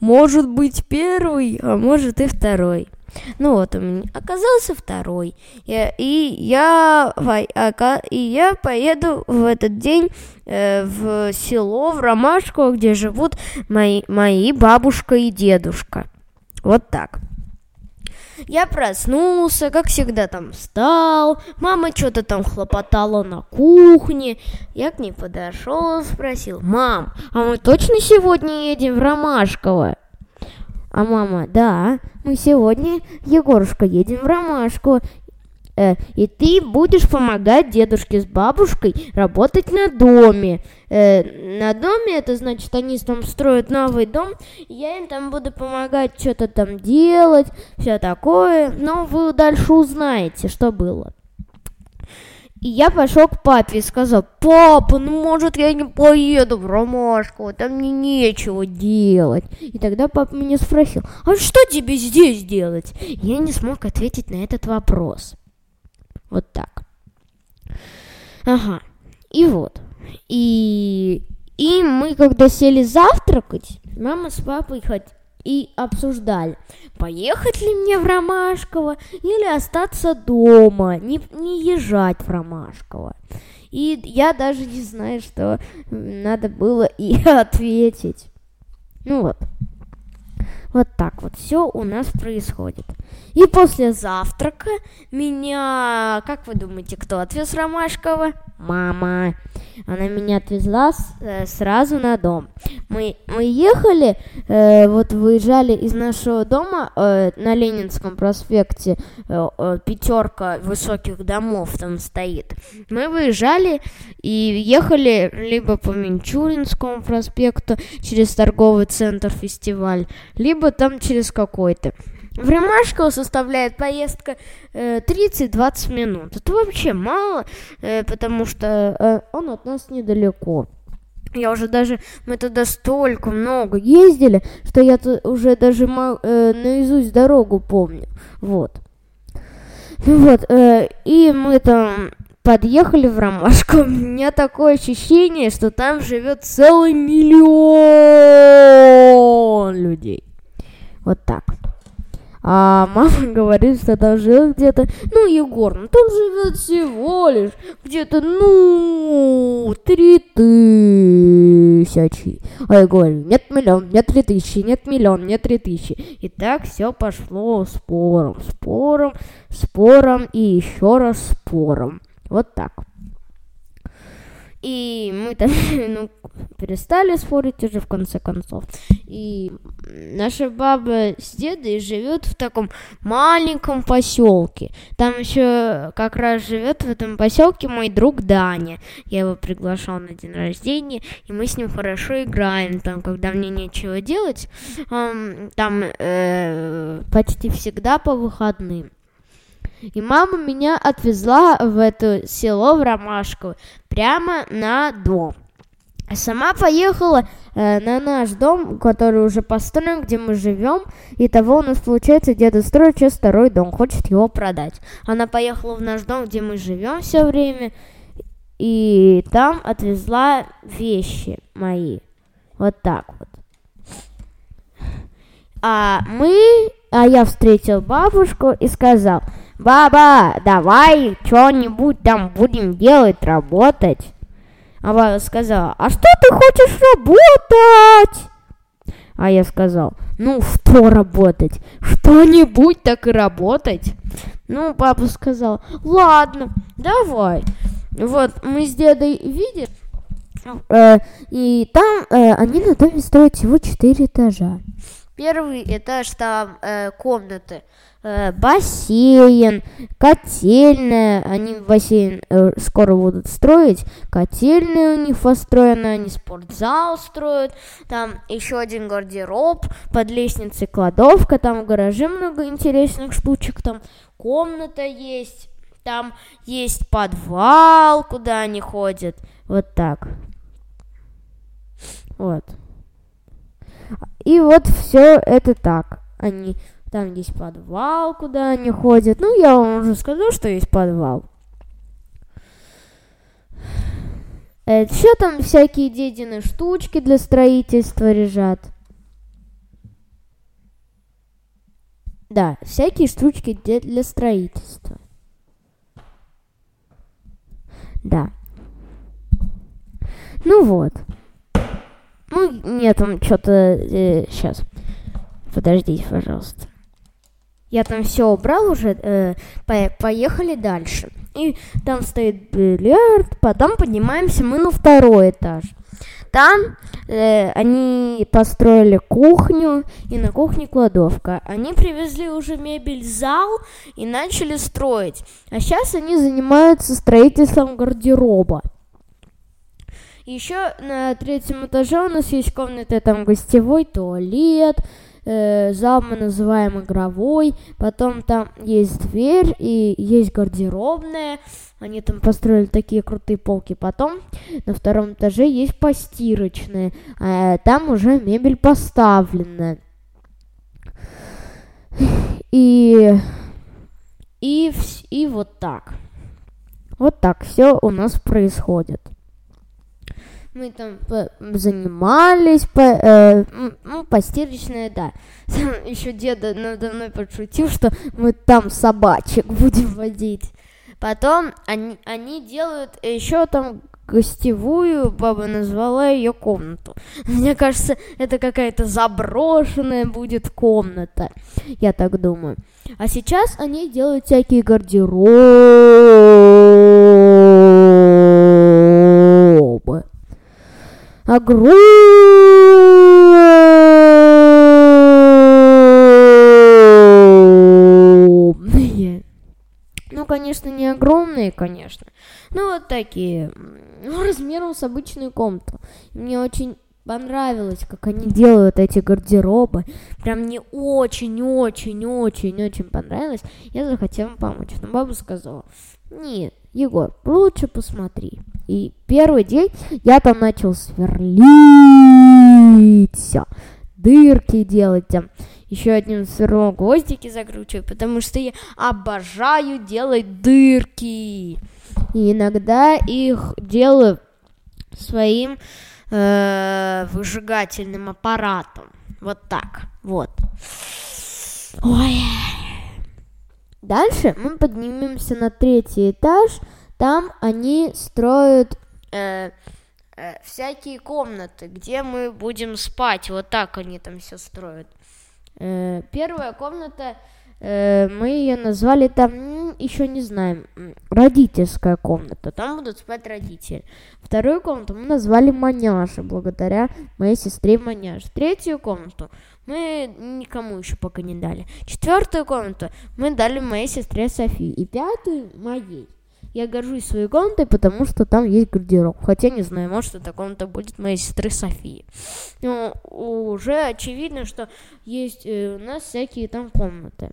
может быть первый, а может и второй. Ну вот, у меня оказался второй. Я, и, я, и я поеду в этот день э, в село, в Ромашку, где живут мои, мои бабушка и дедушка. Вот так. Я проснулся, как всегда там встал, мама что-то там хлопотала на кухне. Я к ней подошел, спросил, мам, а мы точно сегодня едем в Ромашково? А мама, да, мы сегодня, Егорушка, едем в Ромашку. Э, и ты будешь помогать дедушке с бабушкой работать на доме. Э, на доме это значит, они там строят новый дом, я им там буду помогать что-то там делать, все такое. Но вы дальше узнаете, что было. И я пошел к папе и сказал, папа, ну может я не поеду в Ромашку, там мне нечего делать. И тогда папа меня спросил, а что тебе здесь делать? Я не смог ответить на этот вопрос. Вот так. Ага. И вот. И, и мы, когда сели завтракать, мама с папой хоть и обсуждали, поехать ли мне в Ромашково или остаться дома, не, не езжать в Ромашково. И я даже не знаю, что надо было и ответить. Ну вот. Вот так вот все у нас происходит. И после завтрака меня, как вы думаете, кто отвез Ромашкова? Мама. Она меня отвезла э, сразу на дом. Мы, мы ехали, э, вот выезжали из нашего дома э, на Ленинском проспекте, э, э, пятерка высоких домов там стоит. Мы выезжали и ехали либо по Минчуринскому проспекту через торговый центр фестиваль, либо там через какой-то. В Ромашково составляет поездка э, 30-20 минут. Это вообще мало, э, потому что э, он от нас недалеко. Я уже даже, мы туда столько много ездили, что я уже даже э, наизусть дорогу помню. Вот. Ну вот, э, и мы там подъехали в Ромашку. У меня такое ощущение, что там живет целый миллион людей. Вот так. А мама говорит, что там живет где-то, ну, Егор, ну там живет всего лишь где-то, ну, три тысячи. А я говорю, нет миллион, нет три тысячи, нет миллион, нет три тысячи. И так все пошло спором, спором, спором и еще раз спором. Вот так. И мы там ну, перестали спорить уже в конце концов. И наша баба с дедой живет в таком маленьком поселке. Там еще как раз живет в этом поселке мой друг Даня. Я его приглашал на день рождения, и мы с ним хорошо играем. Там, когда мне нечего делать, там э, почти всегда по выходным. И мама меня отвезла в это село в Ромашково, прямо на дом. А сама поехала э, на наш дом, который уже построен, где мы живем. И того у нас получается деда строит сейчас второй дом, хочет его продать. Она поехала в наш дом, где мы живем все время, и там отвезла вещи мои. Вот так вот. А мы, а я встретил бабушку и сказал, Баба, давай что-нибудь там будем делать, работать. А баба сказала, а что ты хочешь работать? А я сказал, ну что работать? Что-нибудь так и работать. Ну, папа сказал, ладно, давай. Вот, мы с дедой видим, э, и там э, они доме строят всего четыре этажа. Первый этаж там э, комнаты. Э, бассейн, котельная, они бассейн э, скоро будут строить, котельная у них построена, они спортзал строят, там еще один гардероб, под лестницей кладовка, там в гараже много интересных штучек, там комната есть, там есть подвал, куда они ходят, вот так. Вот. И вот все это так. Они там есть подвал, куда они ходят. Ну, я вам уже сказал, что есть подвал. Еще там всякие дедины штучки для строительства лежат. Да, всякие штучки для строительства. Да. Ну вот. Нет, там что-то... Э, сейчас. Подождите, пожалуйста. Я там все убрал уже. Э, по поехали дальше. И там стоит бильярд. Потом поднимаемся мы на второй этаж. Там э, они построили кухню, и на кухне кладовка. Они привезли уже мебель в зал и начали строить. А сейчас они занимаются строительством гардероба. Еще на третьем этаже у нас есть комната, там гостевой туалет, э, зал мы называем игровой, потом там есть дверь и есть гардеробная, они там построили такие крутые полки. Потом на втором этаже есть постирочная, а там уже мебель поставлена. И, и, и вот так. Вот так все у нас происходит мы там занимались, по, э, ну, постирочная, да. Еще деда надо мной подшутил, что мы там собачек будем водить. Потом они, они делают еще там гостевую, баба назвала ее комнату. Мне кажется, это какая-то заброшенная будет комната, я так думаю. А сейчас они делают всякие гардеробы огромные. Ну, конечно, не огромные, конечно. Ну, вот такие. Ну, размером с обычную комнату. Мне очень понравилось, как они делают эти гардеробы. Прям мне очень-очень-очень-очень понравилось. Я захотела помочь. Но баба сказала, нет, Егор, лучше посмотри. И первый день я там начал сверлить все, дырки делать там. Еще одним сверлом гвоздики закручиваю, потому что я обожаю делать дырки. И иногда их делаю своим э, выжигательным аппаратом. Вот так. Вот. Ой. Дальше мы поднимемся на третий этаж. Там они строят э, э, всякие комнаты, где мы будем спать. Вот так они там все строят. Э, первая комната, э, мы ее назвали там, еще не знаем, родительская комната. Там будут спать родители. Вторую комнату мы назвали Маняша, благодаря моей сестре Маняш. Третью комнату мы никому еще пока не дали. Четвертую комнату мы дали моей сестре Софии. И пятую моей. Я горжусь своей комнатой, потому что там есть гардероб. Хотя не знаю, может, эта комната будет моей сестры Софии. Но уже очевидно, что есть э, у нас всякие там комнаты.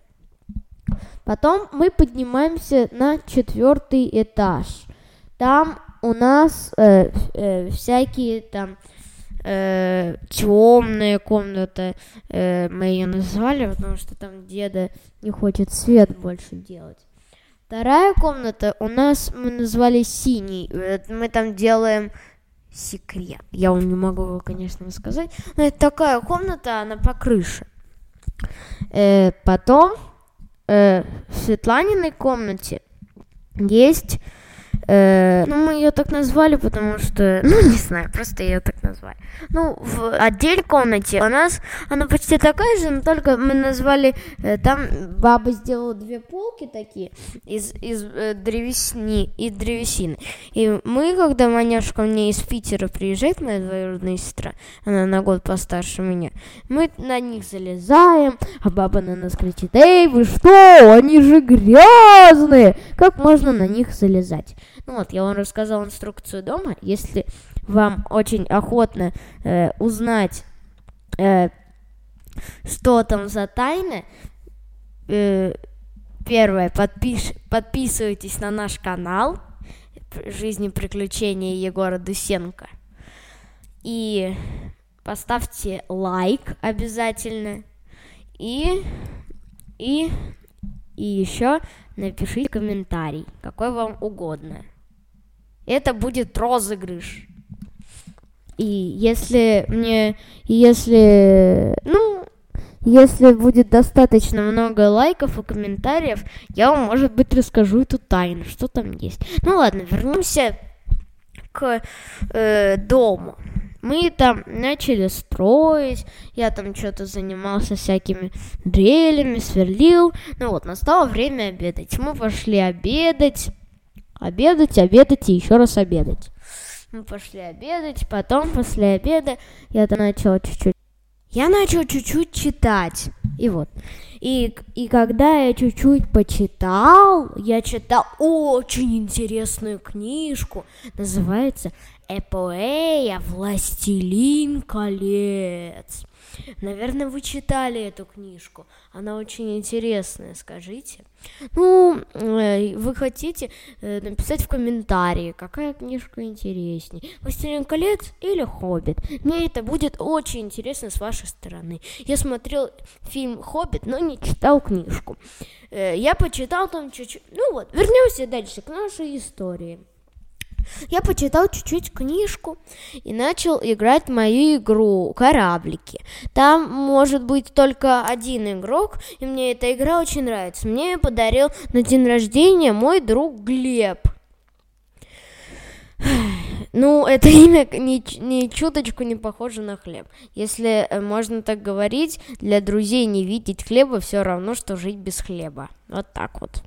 Потом мы поднимаемся на четвертый этаж. Там у нас э, э, всякие там э, темная комната, э, мы ее назвали, потому что там деда не хочет свет больше делать. Вторая комната у нас мы назвали синий. Мы там делаем секрет. Я вам не могу его, конечно, сказать. Но это такая комната, она по крыше. Э, потом э, в Светланиной комнате есть Э, ну, мы ее так назвали, потому что, ну, не знаю, просто ее так назвали. Ну, в отдельной комнате у нас она почти такая же, но только мы назвали, э, там баба сделала две полки такие из, из э, древесни, из древесины. И мы, когда Маняшка мне из Питера приезжает, моя двоюродная сестра, она на год постарше меня, мы на них залезаем, а баба на нас кричит, эй, вы что, они же грязные, как можно на них залезать? Ну вот, я вам рассказал инструкцию дома. Если вам очень охотно э, узнать, э, что там за тайны, э, первое, подпиш, подписывайтесь на наш канал «Жизни приключения Егора Дусенко». И поставьте лайк обязательно. И, и, и еще напишите комментарий, какой вам угодно это будет розыгрыш. И если мне, если, ну, если будет достаточно много лайков и комментариев, я вам, может быть, расскажу эту тайну, что там есть. Ну ладно, вернемся к э, дому. Мы там начали строить, я там что-то занимался всякими дрелями, сверлил. Ну вот, настало время обедать. Мы пошли обедать, обедать, обедать и еще раз обедать. Мы пошли обедать, потом после обеда я там начал чуть-чуть я начал чуть-чуть читать. И вот. И, и когда я чуть-чуть почитал, я читал очень интересную книжку. Называется «Эпоэя Властелин колец». Наверное, вы читали эту книжку. Она очень интересная, скажите. Ну, э, вы хотите э, написать в комментарии, какая книжка интереснее. «Властелин колец» или «Хоббит». Мне это будет очень интересно с вашей стороны. Я смотрел фильм «Хоббит», но не читал книжку. Э, я почитал там чуть-чуть. Ну вот, вернемся дальше к нашей истории. Я почитал чуть-чуть книжку и начал играть мою игру «Кораблики». Там может быть только один игрок, и мне эта игра очень нравится. Мне ее подарил на день рождения мой друг Глеб. Ну, это имя ни, ни чуточку не похоже на хлеб. Если э, можно так говорить, для друзей не видеть хлеба все равно, что жить без хлеба. Вот так вот.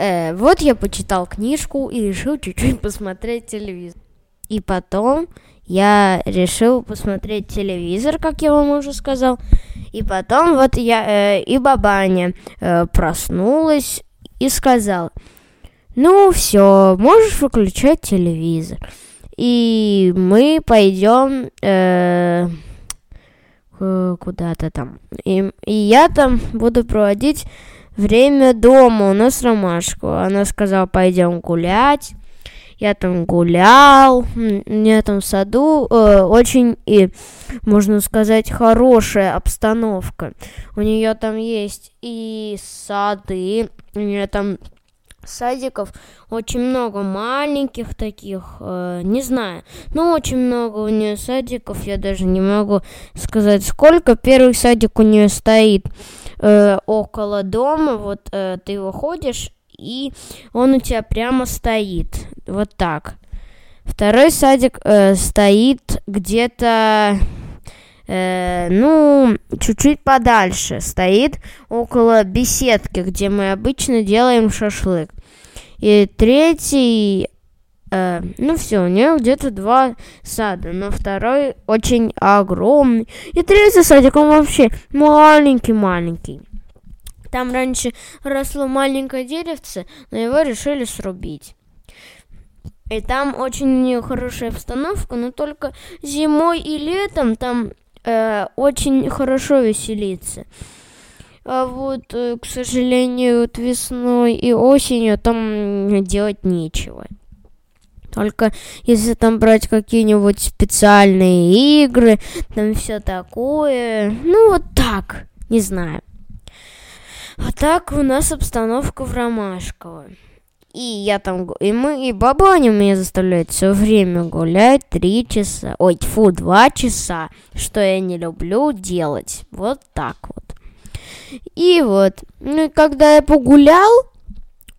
Э, вот я почитал книжку и решил чуть-чуть посмотреть телевизор. И потом я решил посмотреть телевизор, как я вам уже сказал. И потом вот я э, и бабаня э, проснулась и сказала, ну все, можешь выключать телевизор. И мы пойдем э, куда-то там. И, и я там буду проводить Время дома у нас ромашка. Она сказала, пойдем гулять. Я там гулял, меня там в саду э, очень и, можно сказать, хорошая обстановка. У нее там есть и сады, у нее там садиков очень много маленьких таких, э, не знаю, но очень много у нее садиков, я даже не могу сказать сколько. Первый садик у нее стоит э, около дома, вот э, ты выходишь, и он у тебя прямо стоит, вот так. Второй садик э, стоит где-то, э, ну, чуть-чуть подальше, стоит около беседки, где мы обычно делаем шашлык. И третий Э, ну все, у нее где-то два сада, но второй очень огромный. И третий садик, он вообще маленький-маленький. Там раньше росло маленькое деревце, но его решили срубить. И там очень хорошая обстановка, но только зимой и летом там э, очень хорошо веселиться. А вот, э, к сожалению, вот весной и осенью там делать нечего. Только если там брать какие-нибудь специальные игры, там все такое. Ну, вот так, не знаю. А так у нас обстановка в Ромашково. И я там, и мы, и бабаня меня заставляет все время гулять три часа, ой, фу, два часа, что я не люблю делать. Вот так вот. И вот, ну, когда я погулял,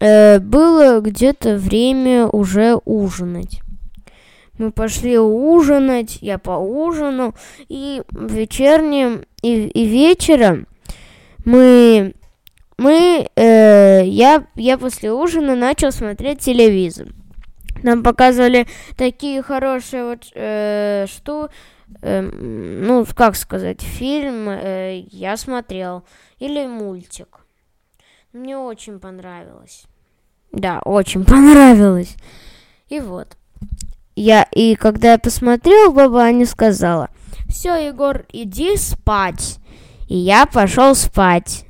было где-то время уже ужинать. Мы пошли ужинать, я поужинал, и вечерним, и, и вечером мы, мы, э, я, я после ужина начал смотреть телевизор. Нам показывали такие хорошие вот, э, что, э, ну, как сказать, фильм э, я смотрел, или мультик. Мне очень понравилось. Да, очень понравилось. И вот. Я, и когда я посмотрел, баба Аня сказала, все, Егор, иди спать. И я пошел спать.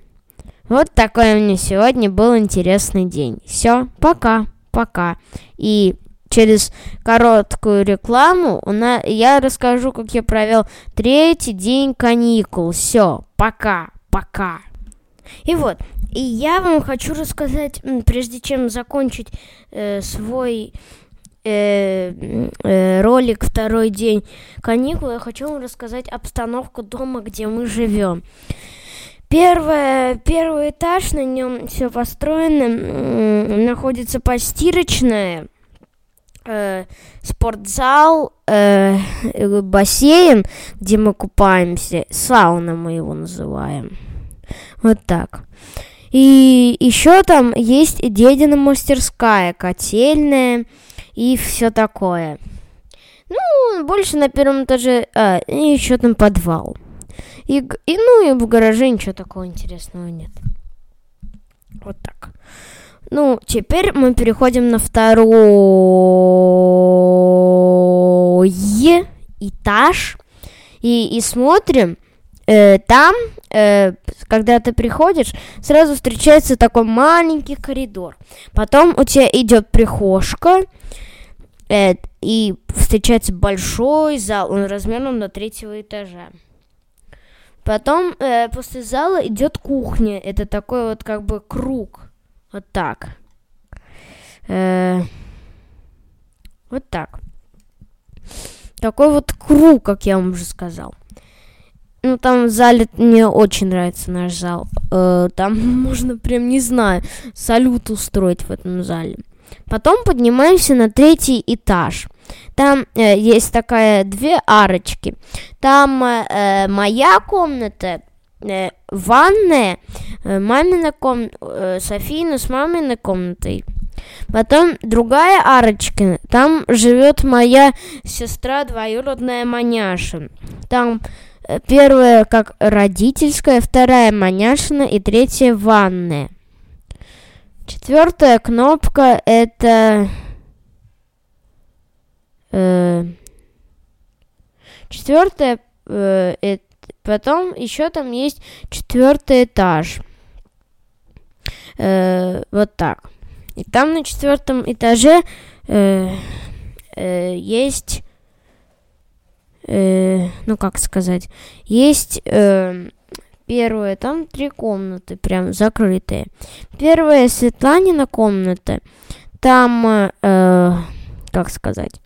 Вот такой у меня сегодня был интересный день. Все, пока, пока. И через короткую рекламу у я расскажу, как я провел третий день каникул. Все, пока, пока. И вот, и я вам хочу рассказать, прежде чем закончить э, свой э, э, ролик второй день каникул, я хочу вам рассказать обстановку дома, где мы живем. Первое, первый этаж, на нем все построено, находится постирочная, э, спортзал, э, бассейн, где мы купаемся, сауна мы его называем. Вот так. И еще там есть дедина мастерская, котельная и все такое. Ну, больше на первом этаже, а, и еще там подвал. И, и ну и в гараже ничего такого интересного нет. Вот так. Ну, теперь мы переходим на второй этаж и, и смотрим. Э, там, э, когда ты приходишь, сразу встречается такой маленький коридор. Потом у тебя идет прихожка, э, и встречается большой зал, он размером до третьего этажа. Потом э, после зала идет кухня. Это такой вот как бы круг. Вот так. Э, вот так. Такой вот круг, как я вам уже сказал. Ну, там в зале мне очень нравится наш зал. Э, там можно прям, не знаю, салют устроить в этом зале. Потом поднимаемся на третий этаж. Там э, есть такая две арочки. Там э, моя комната, э, ванная, э, мамина комната, э, Софина с маминой комнатой. Потом другая арочка, там живет моя сестра двоюродная маняша. Там э, первая как родительская, вторая маняшина и третья ванная. Четвертая кнопка это Э, четвертое, э, это, потом еще там есть четвертый этаж. Э, вот так. И там на четвертом этаже э, э, есть, э, ну как сказать, есть э, первая, там три комнаты прям закрытые. Первая Светланина комната, там, э, как сказать,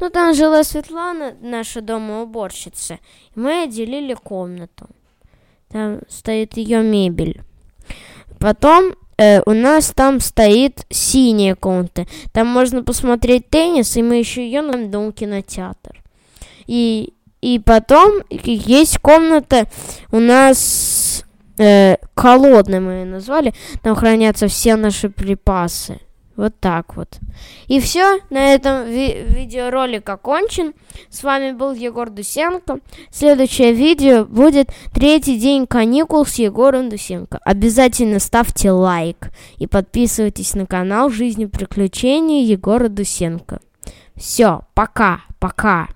ну, там жила Светлана, наша домоуборщица, и мы отделили комнату. Там стоит ее мебель. Потом э, у нас там стоит синяя комната. Там можно посмотреть теннис, и мы еще ее на дом кинотеатр. И, и потом есть комната у нас э, холодная, мы ее назвали. Там хранятся все наши припасы. Вот так вот. И все, на этом ви- видеоролик окончен. С вами был Егор Дусенко. Следующее видео будет третий день каникул с Егором Дусенко. Обязательно ставьте лайк и подписывайтесь на канал Жизни приключений Егора Дусенко. Все, пока, пока.